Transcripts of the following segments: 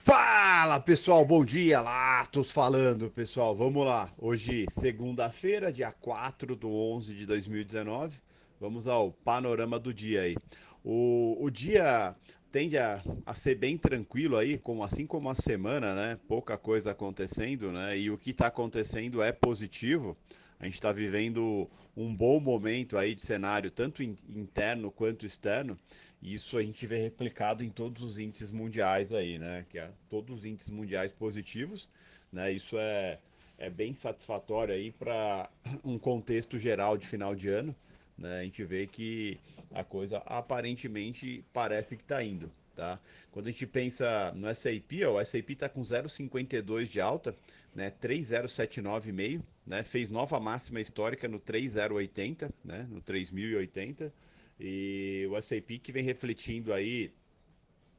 Fala pessoal, bom dia, Latos falando pessoal, vamos lá. Hoje, segunda-feira, dia 4 do 11 de 2019, vamos ao panorama do dia aí. O, o dia tende a, a ser bem tranquilo aí, como, assim como a semana, né? Pouca coisa acontecendo, né? E o que está acontecendo é positivo. A gente está vivendo um bom momento aí de cenário, tanto interno quanto externo. Isso a gente vê replicado em todos os índices mundiais aí, né? Que é todos os índices mundiais positivos, né? Isso é, é bem satisfatório aí para um contexto geral de final de ano. Né? A gente vê que a coisa aparentemente parece que está indo. Tá? Quando a gente pensa no SAP, ó, o SAP está com 0,52 de alta, né? 3,079,5, né? fez nova máxima histórica no 3,080, né? no 3.080, e o SAP que vem refletindo aí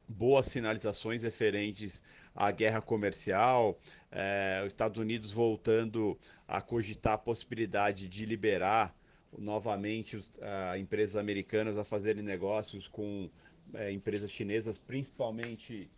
boas sinalizações referentes à guerra comercial, é, os Estados Unidos voltando a cogitar a possibilidade de liberar novamente os, a, empresas americanas a fazerem negócios com é, empresas chinesas, principalmente,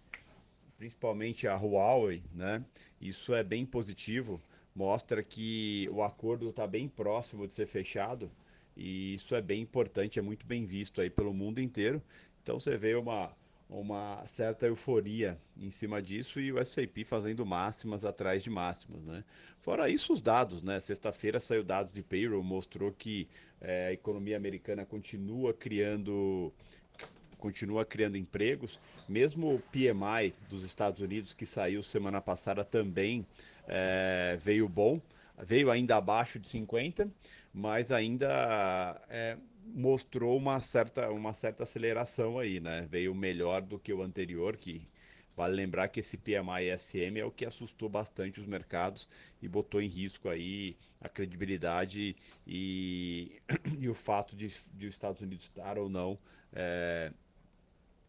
principalmente a Huawei, né? Isso é bem positivo, mostra que o acordo está bem próximo de ser fechado e isso é bem importante, é muito bem visto aí pelo mundo inteiro. Então você vê uma, uma certa euforia em cima disso e o S&P fazendo máximas atrás de máximas, né? Fora isso, os dados, né? Sexta-feira saiu dados de payroll, mostrou que é, a economia americana continua criando continua criando empregos, mesmo o PMI dos Estados Unidos que saiu semana passada também é, veio bom, veio ainda abaixo de 50, mas ainda é, mostrou uma certa, uma certa aceleração aí, né? Veio melhor do que o anterior, que vale lembrar que esse PMI SM é o que assustou bastante os mercados e botou em risco aí a credibilidade e, e o fato de, de os Estados Unidos estar ou não é,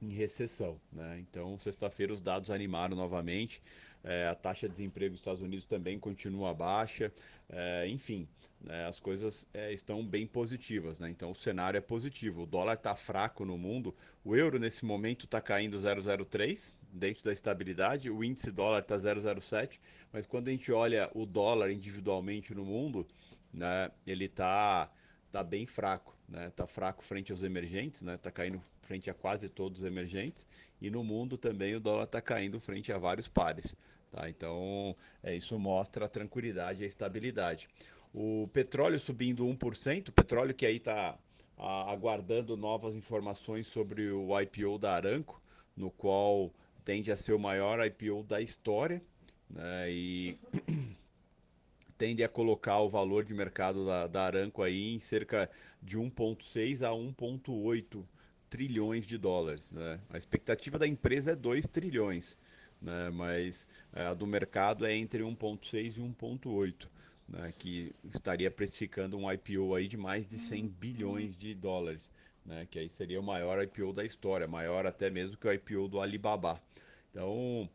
em recessão, né? Então, sexta-feira os dados animaram novamente, é, a taxa de desemprego dos Estados Unidos também continua baixa, é, enfim, né, as coisas é, estão bem positivas, né? então o cenário é positivo. O dólar está fraco no mundo, o euro nesse momento está caindo 0,03 dentro da estabilidade, o índice dólar está 0,07, mas quando a gente olha o dólar individualmente no mundo, né, ele está tá bem fraco, né? Tá fraco frente aos emergentes, né? Tá caindo frente a quase todos os emergentes e no mundo também o dólar está caindo frente a vários pares. Tá? Então, é, isso mostra a tranquilidade e a estabilidade. O petróleo subindo 1%, petróleo que aí está aguardando novas informações sobre o IPO da Aranco, no qual tende a ser o maior IPO da história, né? e tende a colocar o valor de mercado da, da Aranco aí em cerca de 1,6 a 1,8 trilhões de dólares. Né? A expectativa da empresa é 2 trilhões, né? mas é, a do mercado é entre 1,6 e 1,8. Né? que estaria precificando um IPO aí de mais de 100 bilhões de dólares, né? que aí seria o maior IPO da história, maior até mesmo que o IPO do Alibaba. Então,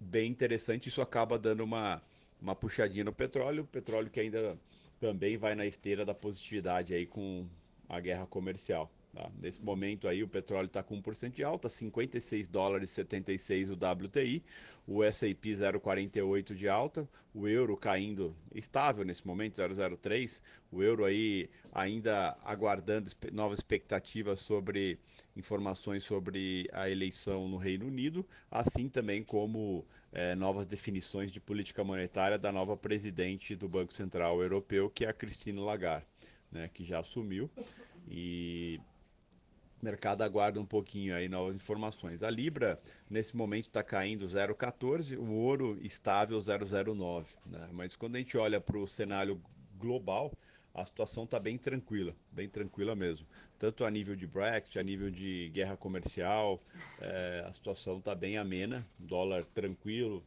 bem interessante, isso acaba dando uma, uma puxadinha no petróleo, petróleo que ainda também vai na esteira da positividade aí com a guerra comercial. Tá? Nesse momento aí o petróleo está com 1% de alta, 56 dólares 76 o WTI, o S&P 0,48 de alta, o euro caindo estável nesse momento, 0,03, o euro aí ainda aguardando novas expectativas sobre informações sobre a eleição no Reino Unido, assim também como é, novas definições de política monetária da nova presidente do Banco Central Europeu, que é a Christine Lagarde, né, que já assumiu e o mercado aguarda um pouquinho aí novas informações. A Libra, nesse momento, está caindo 0,14, o ouro estável 0,09. Né? Mas quando a gente olha para o cenário global, a situação está bem tranquila, bem tranquila mesmo. Tanto a nível de Brexit, a nível de guerra comercial, é, a situação está bem amena, dólar tranquilo,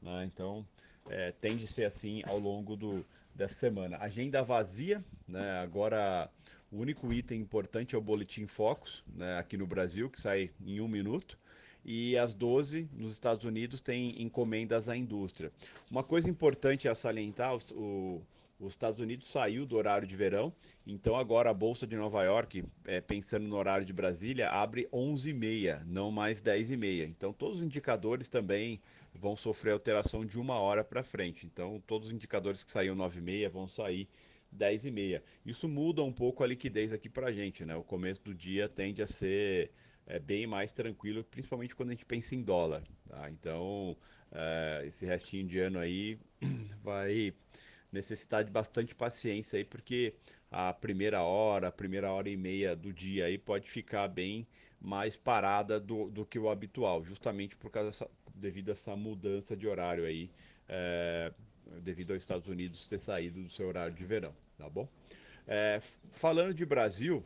né? então é, tende a ser assim ao longo do, dessa semana. Agenda vazia, né? agora o único item importante é o Boletim Focus, né, aqui no Brasil, que sai em um minuto. E às 12, nos Estados Unidos, tem encomendas à indústria. Uma coisa importante a salientar, o, os Estados Unidos saiu do horário de verão, então agora a Bolsa de Nova York, é, pensando no horário de Brasília, abre 11h30, não mais 10h30. Então todos os indicadores também vão sofrer alteração de uma hora para frente. Então todos os indicadores que saíam 9h30 vão sair 10h30. Isso muda um pouco a liquidez aqui para a gente, né? O começo do dia tende a ser é, bem mais tranquilo, principalmente quando a gente pensa em dólar. Tá? Então, é, esse restinho de ano aí vai necessitar de bastante paciência aí, porque a primeira hora, a primeira hora e meia do dia aí pode ficar bem mais parada do, do que o habitual, justamente por causa dessa, devido a essa mudança de horário aí, é, devido aos Estados Unidos ter saído do seu horário de verão, tá bom? É, falando de Brasil,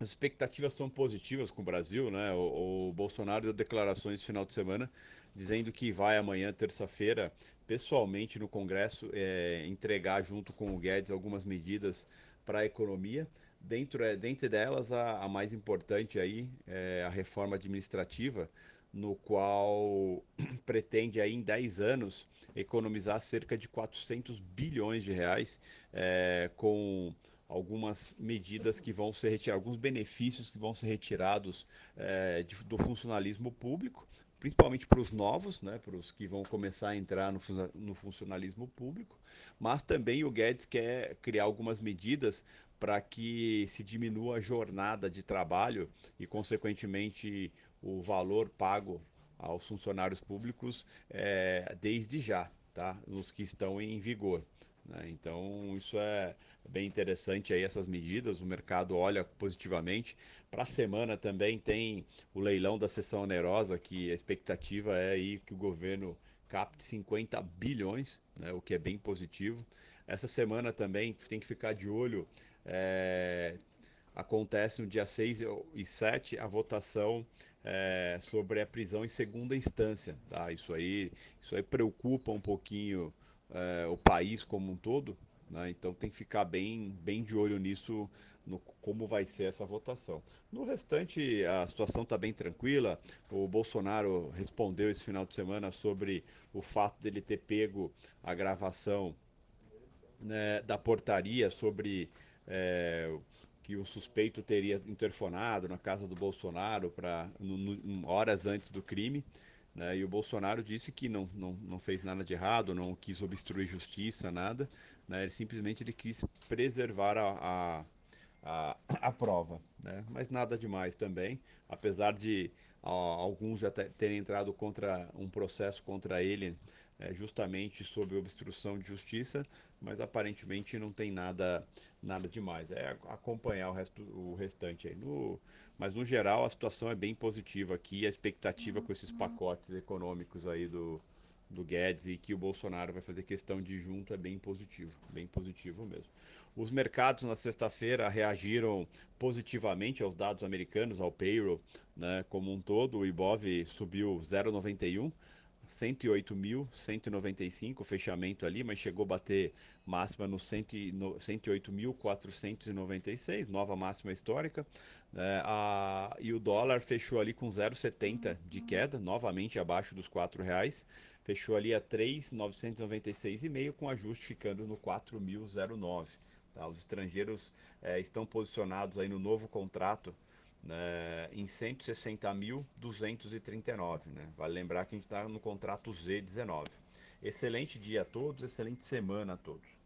as expectativas são positivas com o Brasil, né? O, o, Bolsonaro deu declarações no final de semana dizendo que vai amanhã, terça-feira, pessoalmente no Congresso, é, entregar junto com o Guedes algumas medidas para a economia. Dentro, é, dentre delas, a, a mais importante aí é a reforma administrativa, no qual pretende aí em 10 anos economizar cerca de 400 bilhões de reais é, com algumas medidas que vão ser retiradas, alguns benefícios que vão ser retirados é, de, do funcionalismo público, principalmente para os novos, né, para os que vão começar a entrar no, no funcionalismo público, mas também o Guedes quer criar algumas medidas para que se diminua a jornada de trabalho e, consequentemente, o valor pago aos funcionários públicos é, desde já, tá? Nos que estão em vigor. Né? Então, isso é bem interessante aí, essas medidas, o mercado olha positivamente. Para a semana também tem o leilão da sessão onerosa, que a expectativa é aí que o governo capte 50 bilhões, né? o que é bem positivo. Essa semana também tem que ficar de olho, é, acontece no dia 6 e 7 a votação é, sobre a prisão em segunda instância. Tá? Isso, aí, isso aí preocupa um pouquinho é, o país como um todo, né? então tem que ficar bem, bem de olho nisso, no como vai ser essa votação. No restante, a situação está bem tranquila. O Bolsonaro respondeu esse final de semana sobre o fato dele ter pego a gravação né, da portaria sobre é, que o suspeito teria interfonado na casa do Bolsonaro para horas antes do crime. Né? E o Bolsonaro disse que não, não, não fez nada de errado, não quis obstruir justiça, nada. Né? Ele simplesmente ele quis preservar a, a, a, a prova. Né? Mas nada demais também, apesar de a, alguns já terem entrado contra um processo contra ele é, justamente sobre obstrução de justiça, mas aparentemente não tem nada nada demais. É acompanhar o, resto, o restante aí. No, mas no geral a situação é bem positiva aqui, a expectativa com esses pacotes econômicos aí do, do Guedes e que o Bolsonaro vai fazer questão de junto é bem positivo, bem positivo mesmo. Os mercados na sexta-feira reagiram positivamente aos dados americanos, ao payroll, né, como um todo. O Ibov subiu 0,91 108.195 fechamento ali, mas chegou a bater máxima no 108.496, nova máxima histórica. É, a, e o dólar fechou ali com 0,70 de queda, novamente abaixo dos R$ reais. Fechou ali a 3.996,5 com ajuste ficando no 4.009. Tá? Os estrangeiros é, estão posicionados aí no novo contrato né, em 160.239. Né? Vale lembrar que a gente está no contrato Z19. Excelente dia a todos, excelente semana a todos.